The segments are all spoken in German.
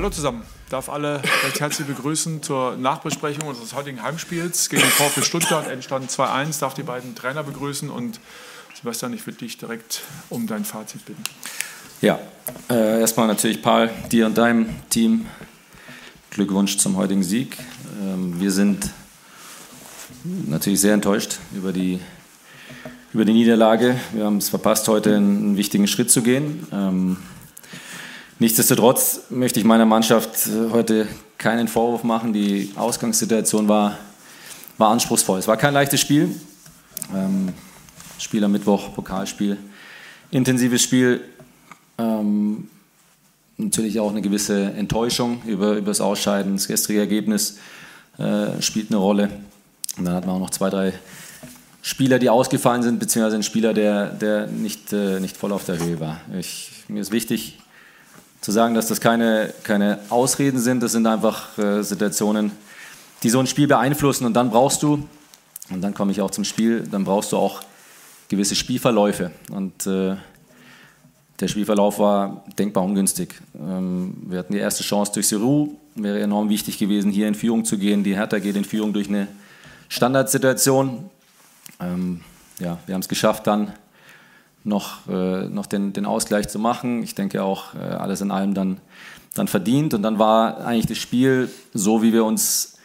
Hallo zusammen. Darf alle recht herzlich begrüßen zur Nachbesprechung unseres heutigen Heimspiels gegen den VfB Stuttgart. Endstand 2-1. Darf die beiden Trainer begrüßen und Sebastian, ich würde dich direkt um dein Fazit bitten. Ja, äh, erstmal natürlich Paul, dir und deinem Team Glückwunsch zum heutigen Sieg. Ähm, wir sind natürlich sehr enttäuscht über die, über die Niederlage. Wir haben es verpasst, heute einen wichtigen Schritt zu gehen. Ähm, Nichtsdestotrotz möchte ich meiner Mannschaft äh, heute keinen Vorwurf machen. Die Ausgangssituation war, war anspruchsvoll. Es war kein leichtes Spiel. Ähm, Spiel am Mittwoch, Pokalspiel. Intensives Spiel. Ähm, natürlich auch eine gewisse Enttäuschung über, über das Ausscheiden. Das gestrige Ergebnis äh, spielt eine Rolle. Und dann hatten wir auch noch zwei, drei Spieler, die ausgefallen sind, beziehungsweise ein Spieler, der, der nicht, äh, nicht voll auf der Höhe war. Ich, mir ist wichtig, zu sagen, dass das keine, keine Ausreden sind, das sind einfach äh, Situationen, die so ein Spiel beeinflussen und dann brauchst du, und dann komme ich auch zum Spiel, dann brauchst du auch gewisse Spielverläufe und äh, der Spielverlauf war denkbar ungünstig. Ähm, wir hatten die erste Chance durch Seru, wäre enorm wichtig gewesen, hier in Führung zu gehen. Die Hertha geht in Führung durch eine Standardsituation. Ähm, ja, wir haben es geschafft, dann noch, äh, noch den, den Ausgleich zu machen. Ich denke auch äh, alles in allem dann, dann verdient. Und dann war eigentlich das Spiel so, wie wir uns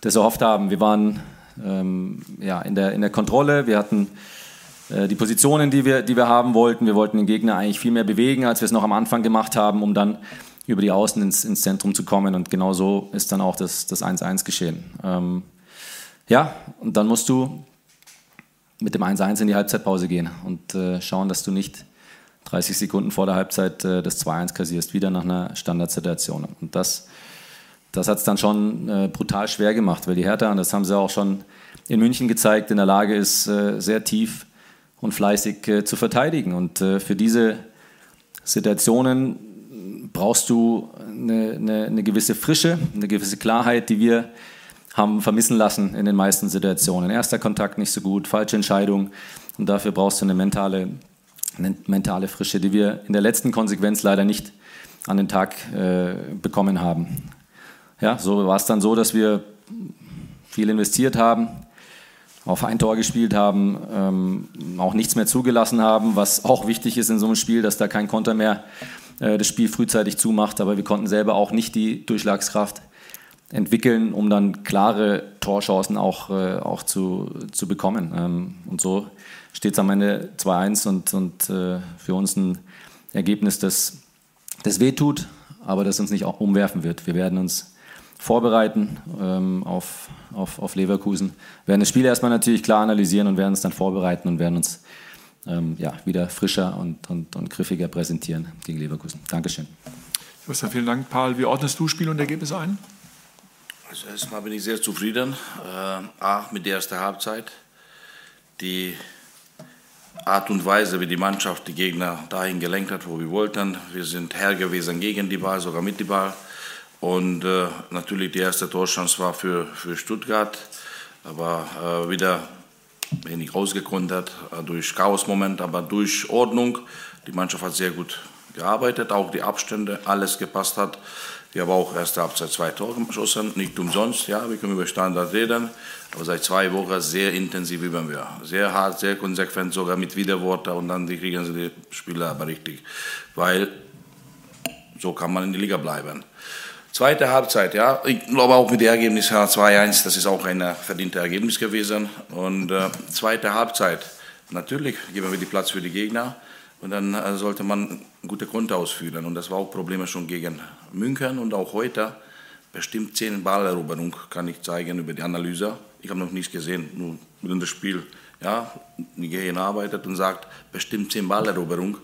das erhofft haben. Wir waren ähm, ja, in, der, in der Kontrolle, wir hatten äh, die Positionen, die wir, die wir haben wollten. Wir wollten den Gegner eigentlich viel mehr bewegen, als wir es noch am Anfang gemacht haben, um dann über die Außen ins, ins Zentrum zu kommen. Und genau so ist dann auch das 1-1 geschehen. Ähm, ja, und dann musst du mit dem 1-1 in die Halbzeitpause gehen und äh, schauen, dass du nicht 30 Sekunden vor der Halbzeit äh, das 2-1 kassierst, wieder nach einer Standardsituation. Und das, das hat es dann schon äh, brutal schwer gemacht, weil die Hertha, und das haben sie auch schon in München gezeigt, in der Lage ist, äh, sehr tief und fleißig äh, zu verteidigen. Und äh, für diese Situationen brauchst du eine, eine, eine gewisse Frische, eine gewisse Klarheit, die wir haben vermissen lassen in den meisten Situationen. Erster Kontakt nicht so gut, falsche Entscheidung. Und dafür brauchst du eine mentale, eine mentale Frische, die wir in der letzten Konsequenz leider nicht an den Tag äh, bekommen haben. Ja, so war es dann so, dass wir viel investiert haben, auf ein Tor gespielt haben, ähm, auch nichts mehr zugelassen haben, was auch wichtig ist in so einem Spiel, dass da kein Konter mehr äh, das Spiel frühzeitig zumacht. Aber wir konnten selber auch nicht die Durchschlagskraft entwickeln, um dann klare Torchancen auch, äh, auch zu, zu bekommen. Ähm, und so steht es am Ende 2-1 und, und äh, für uns ein Ergebnis, das, das wehtut, aber das uns nicht auch umwerfen wird. Wir werden uns vorbereiten ähm, auf, auf, auf Leverkusen, werden das Spiel erstmal natürlich klar analysieren und werden uns dann vorbereiten und werden uns ähm, ja, wieder frischer und, und, und griffiger präsentieren gegen Leverkusen. Dankeschön. Sebastian, vielen Dank. Paul, wie ordnest du Spiel und Ergebnis ein? Also erstmal bin ich sehr zufrieden, äh, A, mit der ersten Halbzeit. Die Art und Weise, wie die Mannschaft die Gegner dahin gelenkt hat, wo wir wollten. Wir sind Herr gewesen gegen die Ball, sogar mit die Ball. Und äh, natürlich die erste Torchance war für, für Stuttgart, aber äh, wieder wenig rausgekontert äh, durch Chaos-Moment, aber durch Ordnung. Die Mannschaft hat sehr gut gearbeitet, auch die Abstände, alles gepasst hat. Die haben auch erste Halbzeit zwei Tore geschossen, nicht umsonst. Ja, wir können über Standard reden, aber seit zwei Wochen sehr intensiv üben wir. Sehr hart, sehr konsequent, sogar mit Widerworten und dann kriegen sie die Spieler aber richtig. Weil so kann man in der Liga bleiben. Zweite Halbzeit, ja, ich glaube auch mit dem Ergebnis 2-1, das ist auch ein verdientes Ergebnis gewesen. Und äh, zweite Halbzeit, natürlich geben wir die Platz für die Gegner. Und dann äh, sollte man gute Konter ausführen. Und das war auch Probleme schon gegen München und auch heute. Bestimmt zehn Balleroberung kann ich zeigen über die Analyse. Ich habe noch nichts gesehen, nur mit dem Spiel. Ja, die Gehirn arbeitet und sagt, bestimmt zehn Balleroberung,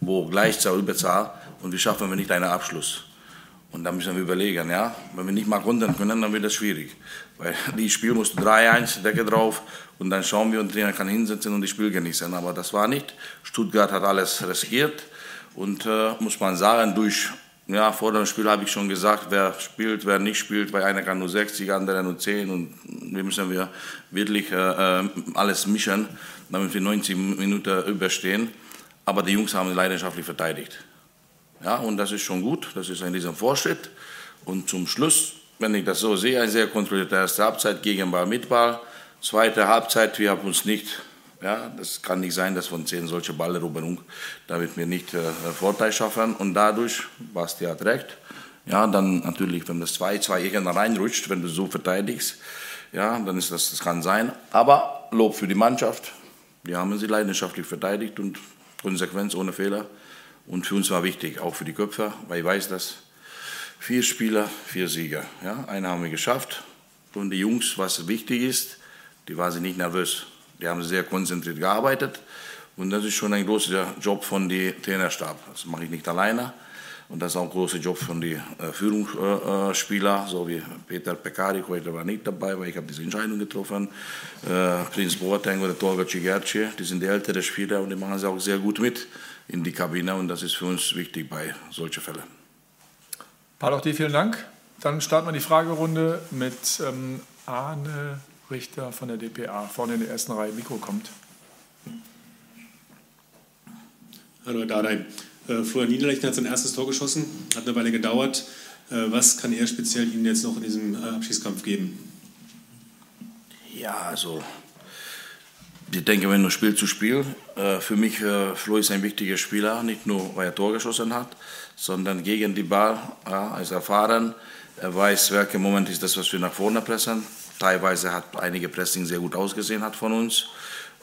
wo Gleichzahl, Überzahl und wir schaffen wir nicht einen Abschluss. Und da müssen wir überlegen, ja, wenn wir nicht mal kontern können, dann wird das schwierig. Weil die Spiel musst du 3-1, Decke drauf und dann schauen wir und Trainer kann hinsetzen und die Spiel genießen. Aber das war nicht. Stuttgart hat alles riskiert und äh, muss man sagen, durch, ja, vor dem Spiel habe ich schon gesagt, wer spielt, wer nicht spielt, weil einer kann nur 60, andere nur 10 und wir müssen wir wirklich äh, äh alles mischen, damit wir 90 Minuten überstehen. Aber die Jungs haben leidenschaftlich verteidigt. Ja, und das ist schon gut. Das ist ein riesen Fortschritt. Und zum Schluss, wenn ich das so sehe, eine sehr kontrollierte erste Halbzeit gegen Ball mit Ball. Zweite Halbzeit, wir haben uns nicht, ja, das kann nicht sein, dass von zehn solche Balleroberung, damit wir nicht äh, Vorteil schaffen. Und dadurch, Basti hat recht, ja, dann natürlich, wenn das 2-2 irgendwann reinrutscht, wenn du so verteidigst, ja, dann ist das, das kann sein. Aber Lob für die Mannschaft. Die haben sie leidenschaftlich verteidigt und Konsequenz ohne Fehler. Und für uns war wichtig, auch für die Köpfe, weil ich weiß, dass vier Spieler, vier Sieger. Ja, einen haben wir geschafft. Und die Jungs, was wichtig ist, die waren nicht nervös. Die haben sehr konzentriert gearbeitet. Und das ist schon ein großer Job von dem Trainerstab. Das mache ich nicht alleine. Und das ist auch ein großer Job von den äh, Führungsspielern, so wie Peter Pekarik, heute war nicht dabei, weil ich habe diese Entscheidung getroffen. Äh, Prinz Boateng oder Tolga Cigerci, die sind die älteren Spieler und die machen sie auch sehr gut mit in die Kabine und das ist für uns wichtig bei solchen Fällen. Paul, auch dir vielen Dank. Dann starten wir die Fragerunde mit ähm, Arne Richter von der DPA. Vorne in der ersten Reihe, Mikro kommt. Hallo, Herr Dardai. Äh, Florian Niederlechner hat sein erstes Tor geschossen, hat eine Weile gedauert. Äh, was kann er speziell Ihnen jetzt noch in diesem äh, Abschiedskampf geben? Ja, also ich denke, wenn du Spiel zu Spiel, für mich, Flo ist ein wichtiger Spieler, nicht nur weil er Tor geschossen hat, sondern gegen die Ball, ja, er ist erfahren, er weiß, welcher Moment ist das, was wir nach vorne pressen. Teilweise hat einige Pressing sehr gut ausgesehen hat von uns.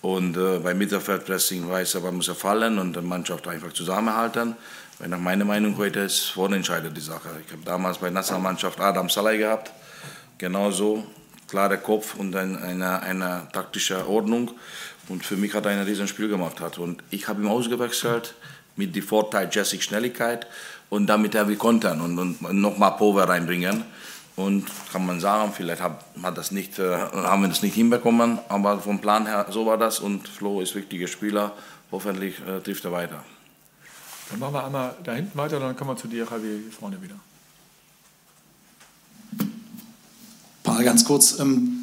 Und äh, beim Mittelfeldpressing weiß er, wann muss er fallen und die Mannschaft einfach zusammenhalten. Weil nach meiner Meinung heute ist vorentscheidend die Sache. Ich habe damals bei der Nationalmannschaft Adam Salai gehabt. Genauso, klarer Kopf und ein, eine, eine taktische Ordnung. Und für mich hat er ein Riesenspiel gemacht. Hat. Und ich habe ihn ausgewechselt mit dem Vorteil Jessic Schnelligkeit und damit er wie kontern und, und nochmal Power reinbringen. Und kann man sagen, vielleicht hat, hat das nicht, äh, haben wir das nicht hinbekommen, aber vom Plan her so war das und Flo ist wichtiger Spieler. Hoffentlich äh, trifft er weiter. Dann machen wir einmal da hinten weiter, dann kommen wir zu dir, Javier, vorne wieder. Paul, ganz kurz. Ähm,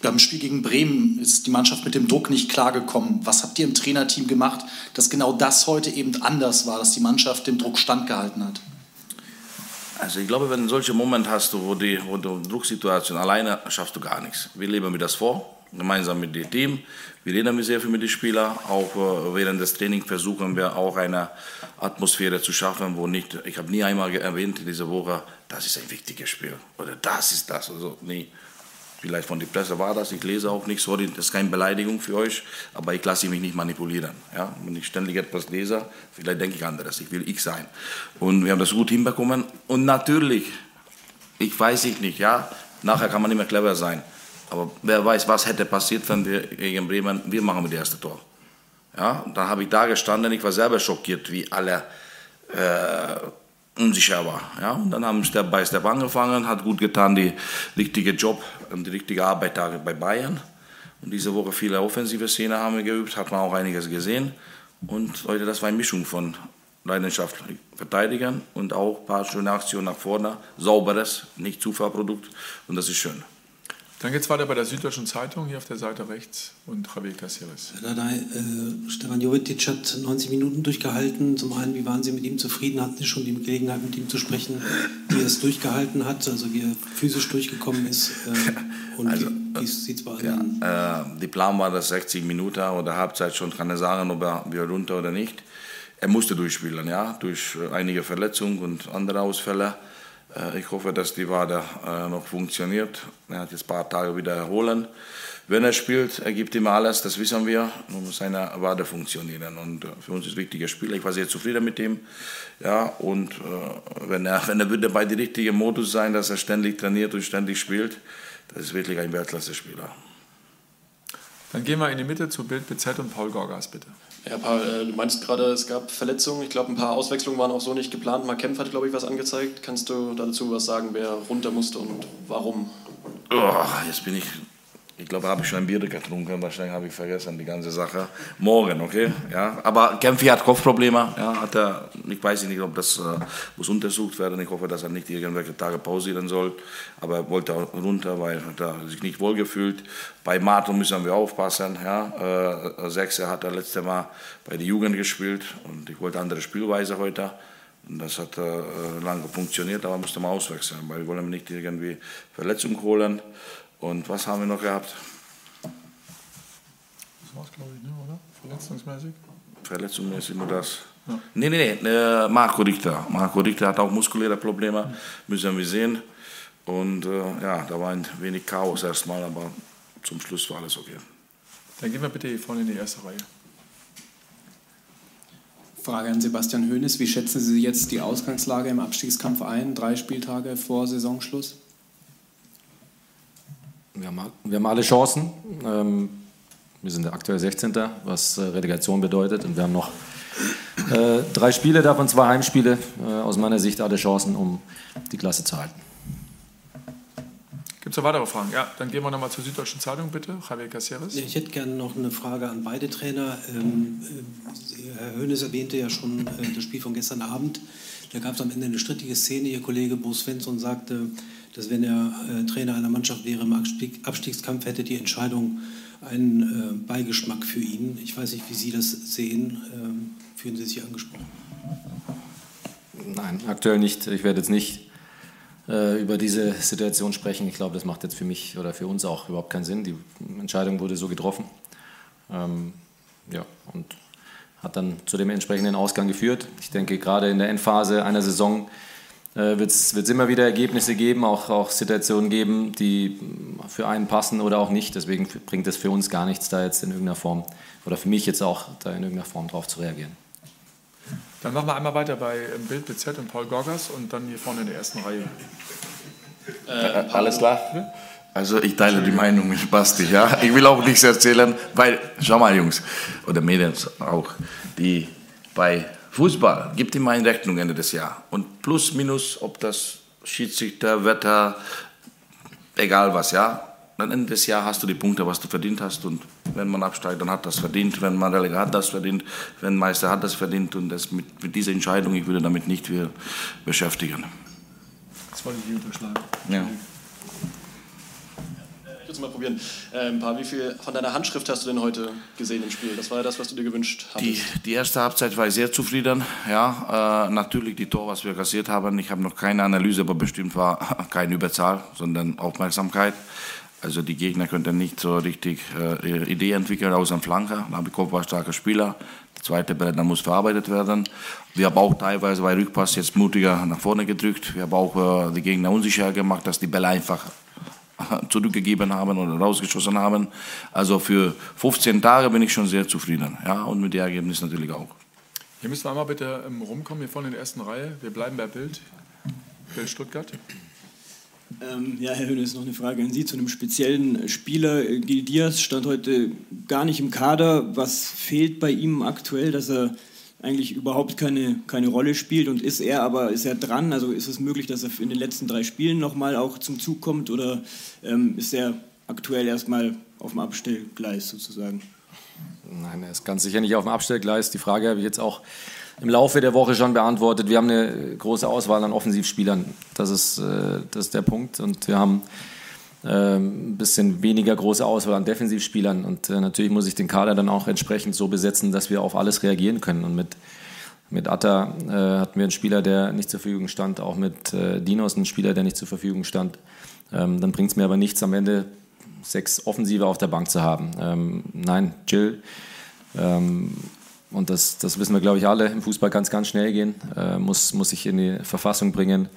beim Spiel gegen Bremen ist die Mannschaft mit dem Druck nicht klargekommen. Was habt ihr im Trainerteam gemacht, dass genau das heute eben anders war, dass die Mannschaft dem Druck standgehalten hat? Also ich glaube, wenn du solche Momente hast, wo, die, wo du Drucksituation alleine schaffst du gar nichts. Wir leben mir das vor, gemeinsam mit dem Team. Wir reden sehr viel mit den Spielern. Auch äh, während des Trainings versuchen wir auch eine Atmosphäre zu schaffen, wo nicht, ich habe nie einmal erwähnt in dieser Woche, das ist ein wichtiges Spiel oder das ist das. Also, nee. Vielleicht von der Presse war das, ich lese auch nicht, sorry, das ist keine Beleidigung für euch, aber ich lasse mich nicht manipulieren. Ja? Wenn ich ständig etwas lese, vielleicht denke ich anderes, ich will ich sein. Und wir haben das gut hinbekommen. Und natürlich, ich weiß ich nicht, ja, nachher kann man mehr clever sein. Aber wer weiß, was hätte passiert, wenn wir gegen Bremen, wir machen das erste Tor. Ja, dann habe ich da gestanden, ich war selber schockiert, wie alle äh, unsicher war. Ja? Und dann haben wir Step by Step angefangen, hat gut getan, die richtige Job und die richtige Arbeit bei Bayern. Und diese Woche viele offensive Szenen haben wir geübt, hat man auch einiges gesehen. Und heute, das war eine Mischung von Leidenschaft verteidigen und auch ein paar schöne Aktionen nach vorne, sauberes, nicht Zufallprodukt und das ist schön. Dann geht es weiter bei der Süddeutschen Zeitung, hier auf der Seite rechts und Javier Caceres. Äh, Stefan Jovetic hat 90 Minuten durchgehalten. Zum einen, wie waren Sie mit ihm zufrieden? Hatten Sie schon die Gelegenheit, mit ihm zu sprechen, wie er es durchgehalten hat, also wie er physisch durchgekommen ist? Äh, und also, wie, wie sieht es bei Ihnen ja, äh, Die Plan war das 60 Minuten oder Halbzeit schon, kann er sagen, ob er wieder runter oder nicht. Er musste durchspielen, ja, durch einige Verletzungen und andere Ausfälle. Äh, ich hoffe, dass die Wade äh, noch funktioniert. Er hat jetzt ein paar Tage wieder erholen. Wenn er spielt, er gibt immer alles, das wissen wir. Nun muss seine Wade funktionieren. Und äh, für uns ist ein wichtiger Spieler. Ich war sehr zufrieden mit ihm. Ja, und wenn, er, wenn er würde bei dem richtigen Modus sein, dass er ständig trainiert und ständig spielt, das ist wirklich ein Weltklasse-Spieler. Dann gehen wir in die Mitte zu Bild BZ und Paul Gorgas, bitte. Ja, Paul, äh, du meinst gerade, es gab Verletzungen. Ich glaube, ein paar Auswechslungen waren auch so nicht geplant. Mark Kempf hat, glaube ich, was angezeigt. Kannst du dazu was sagen, wer runter musste und warum? Oh, jetzt bin ich ich glaube, habe ich schon ein Bier getrunken, wahrscheinlich habe ich vergessen die ganze Sache. Morgen, okay? Ja, aber Kempfi hat Kopfprobleme. Ja, hat er, ich weiß nicht, ob das äh, muss untersucht werden. Ich hoffe, dass er nicht irgendwelche Tage pausieren soll. Aber er wollte runter, weil er sich nicht wohlgefühlt. Bei Martin müssen wir aufpassen. Ja, äh, Sechser hat er letzte Mal bei der Jugend gespielt und ich wollte andere Spielweise heute. Und das hat äh, lange funktioniert, aber musste man auswechseln, weil wir wollen nicht irgendwie Verletzungen holen. Und was haben wir noch gehabt? Das war's, glaube ich, ne, oder? Verletzungsmäßig? Verletzungsmäßig nur das. Ja. Nee, nee, nee, äh, Marco Richter. Marco Richter hat auch muskuläre Probleme, müssen wir sehen. Und äh, ja, da war ein wenig Chaos erstmal, aber zum Schluss war alles okay. Dann gehen wir bitte hier vorne in die erste Reihe. Frage an Sebastian Hoeneß. Wie schätzen Sie jetzt die Ausgangslage im Abstiegskampf ein, drei Spieltage vor Saisonschluss? Wir haben, wir haben alle Chancen. Ähm, wir sind aktuell 16. was äh, Relegation bedeutet. Und wir haben noch äh, drei Spiele, davon zwei Heimspiele. Äh, aus meiner Sicht alle Chancen, um die Klasse zu halten. Gibt es noch weitere Fragen? Ja, dann gehen wir nochmal zur Süddeutschen Zeitung, bitte. Javier Caceres. Ich hätte gerne noch eine Frage an beide Trainer. Ähm, äh, Herr Hönes erwähnte ja schon äh, das Spiel von gestern Abend. Da gab es am Ende eine strittige Szene. Ihr Kollege Bo Svensson sagte, dass wenn er äh, Trainer einer Mannschaft wäre im Abstieg, Abstiegskampf, hätte die Entscheidung einen äh, Beigeschmack für ihn. Ich weiß nicht, wie Sie das sehen. Ähm, fühlen Sie sich angesprochen? Nein, aktuell nicht. Ich werde jetzt nicht äh, über diese Situation sprechen. Ich glaube, das macht jetzt für mich oder für uns auch überhaupt keinen Sinn. Die Entscheidung wurde so getroffen. Ähm, ja, und hat dann zu dem entsprechenden Ausgang geführt. Ich denke, gerade in der Endphase einer Saison äh, wird es immer wieder Ergebnisse geben, auch, auch Situationen geben, die für einen passen oder auch nicht. Deswegen bringt es für uns gar nichts, da jetzt in irgendeiner Form, oder für mich jetzt auch, da in irgendeiner Form drauf zu reagieren. Dann machen wir einmal weiter bei ähm, Bild BZ und Paul Gorgas und dann hier vorne in der ersten Reihe. Äh, alles klar? Also ich teile die Meinung mit Basti, ja. Ich will auch nichts erzählen, weil, schau mal Jungs, oder Mädels auch, die bei Fußball gibt immer eine Rechnung Ende des Jahres. Und plus, minus, ob das Schiedsrichter, Wetter, egal was, ja. Dann Ende des Jahres hast du die Punkte, was du verdient hast. Und wenn man absteigt, dann hat das verdient. Wenn man Relegat hat das verdient. Wenn Meister hat das verdient. Und das mit, mit dieser Entscheidung, ich würde damit nicht mehr beschäftigen. Das wollte ich unterschlagen. Ja. Es mal probieren. Ähm, paar, wie viel von deiner Handschrift hast du denn heute gesehen im Spiel? Das war ja das, was du dir gewünscht hast. Die, die erste Halbzeit war ich sehr zufrieden. Ja, äh, natürlich die Tor, was wir kassiert haben. Ich habe noch keine Analyse, aber bestimmt war keine Überzahl, sondern Aufmerksamkeit. Also die Gegner könnten nicht so richtig äh, ihre Idee entwickeln aus einem Flanker. Nabikov war starker Spieler. Der zweite Ball dann muss verarbeitet werden. Wir haben auch teilweise bei Rückpass jetzt mutiger nach vorne gedrückt. Wir haben auch äh, die Gegner unsicher gemacht, dass die Bälle einfach zurückgegeben haben oder rausgeschossen haben. Also für 15 Tage bin ich schon sehr zufrieden. Ja, und mit dem Ergebnis natürlich auch. Hier müssen wir einmal bitte ähm, rumkommen, hier vorne in der ersten Reihe. Wir bleiben bei Bild. Bild Stuttgart. Ähm, ja, Herr Höhnes, noch eine Frage an Sie zu einem speziellen Spieler. Gil Diaz stand heute gar nicht im Kader. Was fehlt bei ihm aktuell, dass er eigentlich überhaupt keine, keine Rolle spielt und ist er aber ist er dran? Also ist es möglich, dass er in den letzten drei Spielen nochmal auch zum Zug kommt oder ähm, ist er aktuell erstmal auf dem Abstellgleis sozusagen? Nein, er ist ganz sicher nicht auf dem Abstellgleis. Die Frage habe ich jetzt auch im Laufe der Woche schon beantwortet. Wir haben eine große Auswahl an Offensivspielern. Das ist, äh, das ist der Punkt. Und wir haben ein bisschen weniger große Auswahl an Defensivspielern. Und äh, natürlich muss ich den Kader dann auch entsprechend so besetzen, dass wir auf alles reagieren können. Und mit, mit Atta äh, hatten wir einen Spieler, der nicht zur Verfügung stand. Auch mit äh, Dinos einen Spieler, der nicht zur Verfügung stand. Ähm, dann bringt es mir aber nichts am Ende sechs Offensive auf der Bank zu haben. Ähm, nein, Jill ähm, und das, das wissen wir, glaube ich, alle, im Fußball kann es ganz schnell gehen, äh, muss, muss sich in die Verfassung bringen,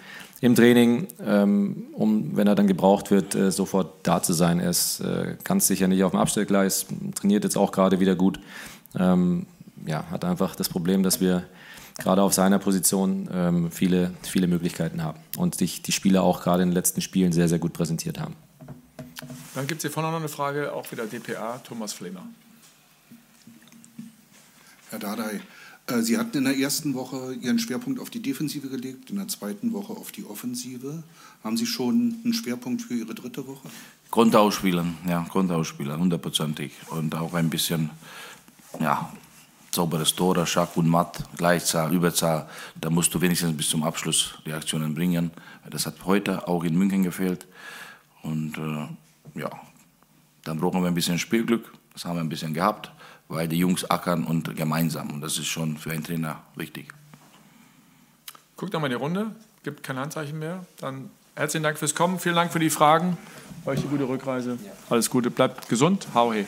im Training, ähm, um, wenn er dann gebraucht wird, äh, sofort da zu sein. Er ist äh, ganz sicher nicht auf dem Abstellgleis, trainiert jetzt auch gerade wieder gut. Ähm, ja, hat einfach das Problem, dass wir gerade auf seiner Position ähm, viele, viele Möglichkeiten haben und sich die Spieler auch gerade in den letzten Spielen sehr, sehr gut präsentiert haben. Dann gibt es hier vorne noch eine Frage, auch wieder DPA, Thomas Flemer. Herr Dardai, äh, Sie hatten in der ersten Woche Ihren Schwerpunkt auf die Defensive gelegt, in der zweiten Woche auf die Offensive. Haben Sie schon einen Schwerpunkt für Ihre dritte Woche? Grundausspielen, ja, Grundausspielen, hundertprozentig. Und auch ein bisschen, ja, sauberes Tor, Schack und Matt, Gleichzahl, Überzahl. Da musst du wenigstens bis zum Abschluss die Aktionen bringen. Das hat heute auch in München gefehlt. Und äh, ja, dann brauchen wir ein bisschen Spielglück. Das haben wir ein bisschen gehabt weil die Jungs ackern und gemeinsam. Und das ist schon für einen Trainer wichtig. guckt nochmal in die Runde. Gibt kein Handzeichen mehr. Dann herzlichen Dank fürs Kommen. Vielen Dank für die Fragen. Euch eine gute Rückreise. Alles Gute. Bleibt gesund. Hau he.